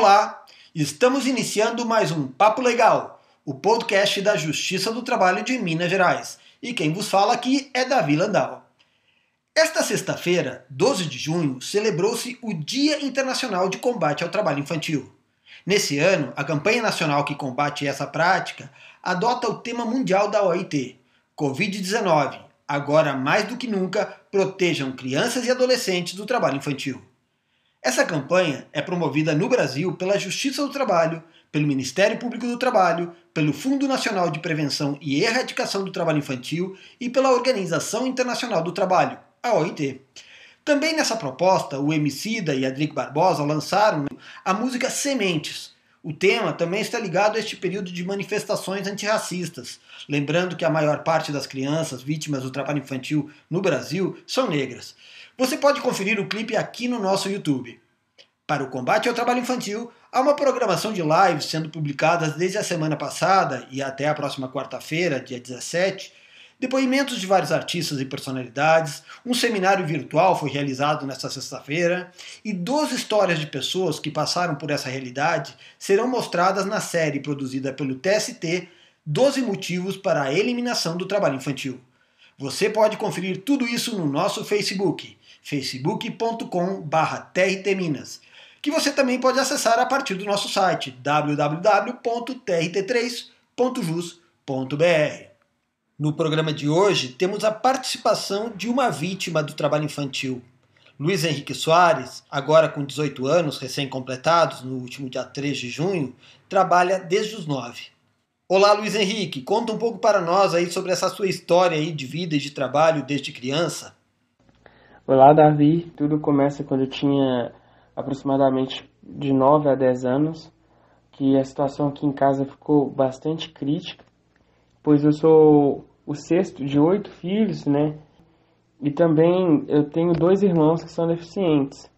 Olá, estamos iniciando mais um Papo Legal, o podcast da Justiça do Trabalho de Minas Gerais. E quem vos fala aqui é Davi Landau. Esta sexta-feira, 12 de junho, celebrou-se o Dia Internacional de Combate ao Trabalho Infantil. Nesse ano, a campanha nacional que combate essa prática adota o tema mundial da OIT, Covid-19. Agora mais do que nunca, protejam crianças e adolescentes do trabalho infantil. Essa campanha é promovida no Brasil pela Justiça do Trabalho, pelo Ministério Público do Trabalho, pelo Fundo Nacional de Prevenção e Erradicação do Trabalho Infantil e pela Organização Internacional do Trabalho, a OIT. Também nessa proposta, o Emicida e Adric Barbosa lançaram a música Sementes. O tema também está ligado a este período de manifestações antirracistas, lembrando que a maior parte das crianças vítimas do trabalho infantil no Brasil são negras. Você pode conferir o clipe aqui no nosso YouTube. Para o combate ao trabalho infantil, há uma programação de lives sendo publicadas desde a semana passada e até a próxima quarta-feira, dia 17. Depoimentos de vários artistas e personalidades, um seminário virtual foi realizado nesta sexta-feira e 12 histórias de pessoas que passaram por essa realidade serão mostradas na série produzida pelo TST 12 Motivos para a Eliminação do Trabalho Infantil. Você pode conferir tudo isso no nosso Facebook facebook.com.br trtminas, que você também pode acessar a partir do nosso site www.trt3.jus.br. No programa de hoje temos a participação de uma vítima do trabalho infantil. Luiz Henrique Soares, agora com 18 anos recém-completados, no último dia 3 de junho, trabalha desde os 9. Olá, Luiz Henrique, conta um pouco para nós aí sobre essa sua história aí de vida e de trabalho desde criança. Olá, Davi. Tudo começa quando eu tinha aproximadamente de 9 a 10 anos, que a situação aqui em casa ficou bastante crítica, pois eu sou o sexto de oito filhos, né? E também eu tenho dois irmãos que são deficientes.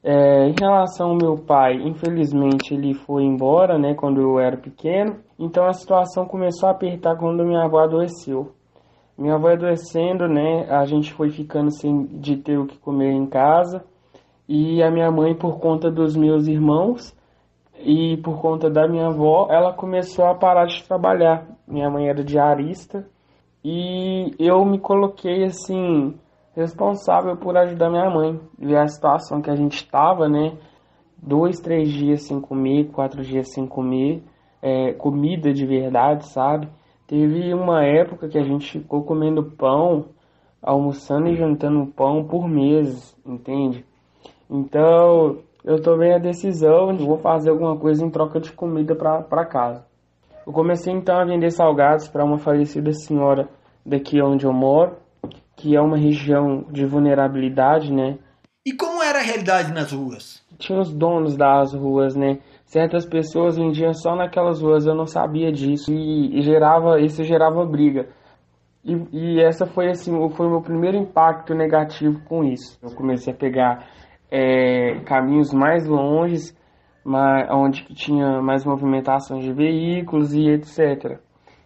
É, em relação ao meu pai, infelizmente ele foi embora, né, quando eu era pequeno. Então a situação começou a apertar quando minha avó adoeceu. Minha avó adoecendo, né? A gente foi ficando sem de ter o que comer em casa. E a minha mãe, por conta dos meus irmãos e por conta da minha avó, ela começou a parar de trabalhar. Minha mãe era diarista e eu me coloquei assim responsável por ajudar minha mãe. Ver a situação que a gente estava, né? Dois, três dias sem comer, quatro dias sem comer, é, comida de verdade, sabe? Teve uma época que a gente ficou comendo pão, almoçando e jantando pão por meses, entende? Então, eu tomei a decisão de vou fazer alguma coisa em troca de comida para casa. Eu comecei então a vender salgados para uma falecida senhora daqui onde eu moro, que é uma região de vulnerabilidade, né? E como era a realidade nas ruas? Tinha os donos das ruas, né? certas pessoas vendiam só naquelas ruas, eu não sabia disso e, e gerava isso gerava briga. E, e, essa foi assim, foi o meu primeiro impacto negativo com isso. Eu comecei a pegar é, caminhos mais longes, mas, onde tinha mais movimentação de veículos e etc.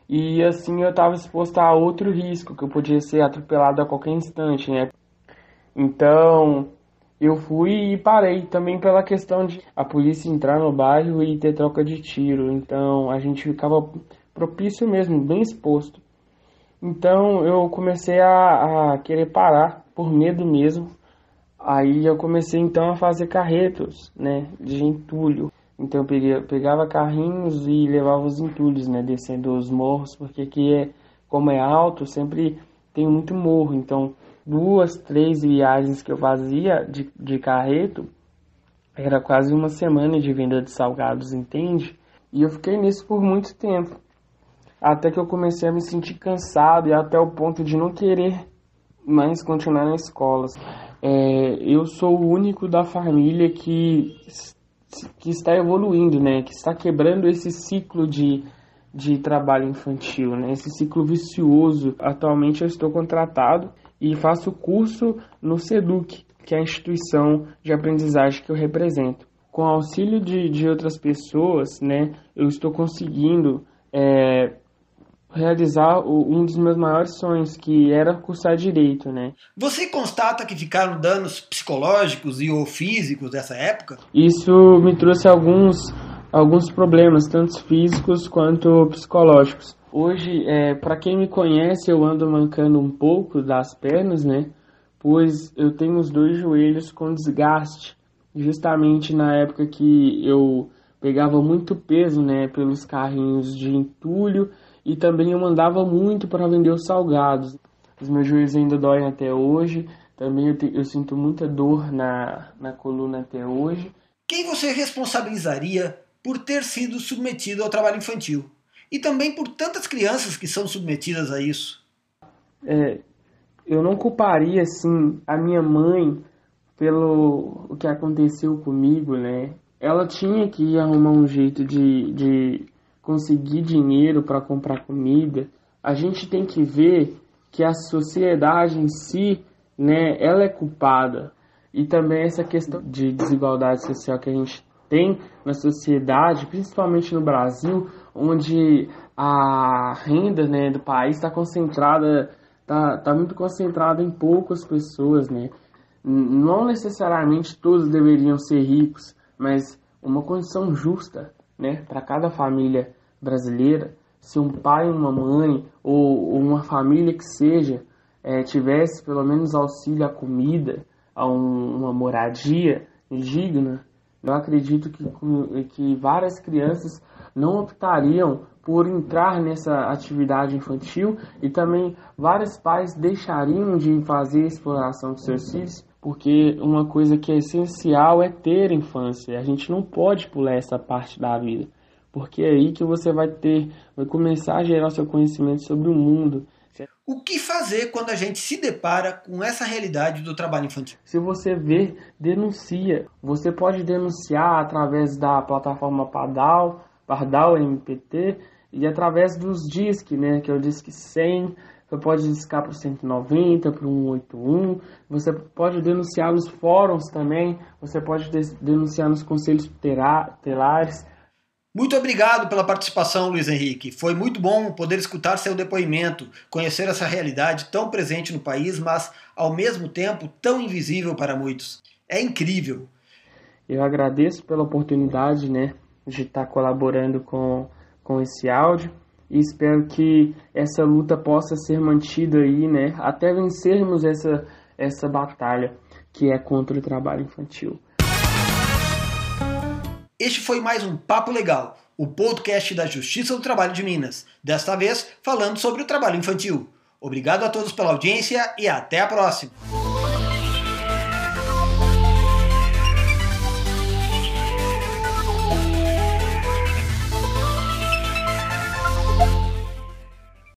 E assim eu estava exposto a outro risco, que eu podia ser atropelado a qualquer instante, né? Então, eu fui e parei também pela questão de a polícia entrar no bairro e ter troca de tiro. Então a gente ficava propício mesmo, bem exposto. Então eu comecei a, a querer parar por medo mesmo. Aí eu comecei então a fazer carretos, né, de entulho. Então eu pegava carrinhos e levava os entulhos, né, descendo os morros, porque aqui é como é alto, sempre tem muito morro. Então duas, três viagens que eu fazia de, de carreto, era quase uma semana de venda de salgados, entende? E eu fiquei nisso por muito tempo. Até que eu comecei a me sentir cansado e até o ponto de não querer mais continuar na escola. É, eu sou o único da família que, que está evoluindo, né? Que está quebrando esse ciclo de, de trabalho infantil, né? Esse ciclo vicioso. Atualmente eu estou contratado e faço curso no SEDUC, que é a instituição de aprendizagem que eu represento. Com auxílio de, de outras pessoas, né, eu estou conseguindo é, realizar um dos meus maiores sonhos, que era cursar direito, né? Você constata que ficaram danos psicológicos e ou físicos dessa época? Isso me trouxe alguns alguns problemas, tanto físicos quanto psicológicos. Hoje, é, para quem me conhece, eu ando mancando um pouco das pernas, né? Pois eu tenho os dois joelhos com desgaste, justamente na época que eu pegava muito peso, né, pelos carrinhos de entulho e também eu mandava muito para vender os salgados. Os meus joelhos ainda doem até hoje, também eu, te, eu sinto muita dor na, na coluna até hoje. Quem você responsabilizaria por ter sido submetido ao trabalho infantil? E também por tantas crianças que são submetidas a isso? É, eu não culparia, assim, a minha mãe pelo o que aconteceu comigo, né? ela tinha que arrumar um jeito de, de conseguir dinheiro para comprar comida. A gente tem que ver que a sociedade em si, né, ela é culpada. E também essa questão de desigualdade social que a gente tem na sociedade, principalmente no Brasil, onde a renda né, do país está concentrada, está tá muito concentrada em poucas pessoas, né? Não necessariamente todos deveriam ser ricos, mas uma condição justa né, para cada família brasileira, se um pai, uma mãe ou uma família que seja é, tivesse pelo menos auxílio à comida, a um, uma moradia digna, eu acredito que, que várias crianças não optariam por entrar nessa atividade infantil e também vários pais deixariam de fazer exploração com seus filhos porque uma coisa que é essencial é ter infância. A gente não pode pular essa parte da vida, porque é aí que você vai ter, vai começar a gerar seu conhecimento sobre o mundo. O que fazer quando a gente se depara com essa realidade do trabalho infantil? Se você vê, denuncia. Você pode denunciar através da plataforma Pardal, Pardal MPT e através dos DISC, né, que é o DISC 100, você pode discar para o 190, para o 181, você pode denunciar nos fóruns também, você pode denunciar nos conselhos tutelares. Muito obrigado pela participação, Luiz Henrique. Foi muito bom poder escutar seu depoimento, conhecer essa realidade tão presente no país, mas ao mesmo tempo tão invisível para muitos. É incrível. Eu agradeço pela oportunidade né, de estar colaborando com, com esse áudio e espero que essa luta possa ser mantida aí, né, até vencermos essa, essa batalha que é contra o trabalho infantil. Este foi mais um Papo Legal, o podcast da Justiça do Trabalho de Minas, desta vez falando sobre o trabalho infantil. Obrigado a todos pela audiência e até a próxima!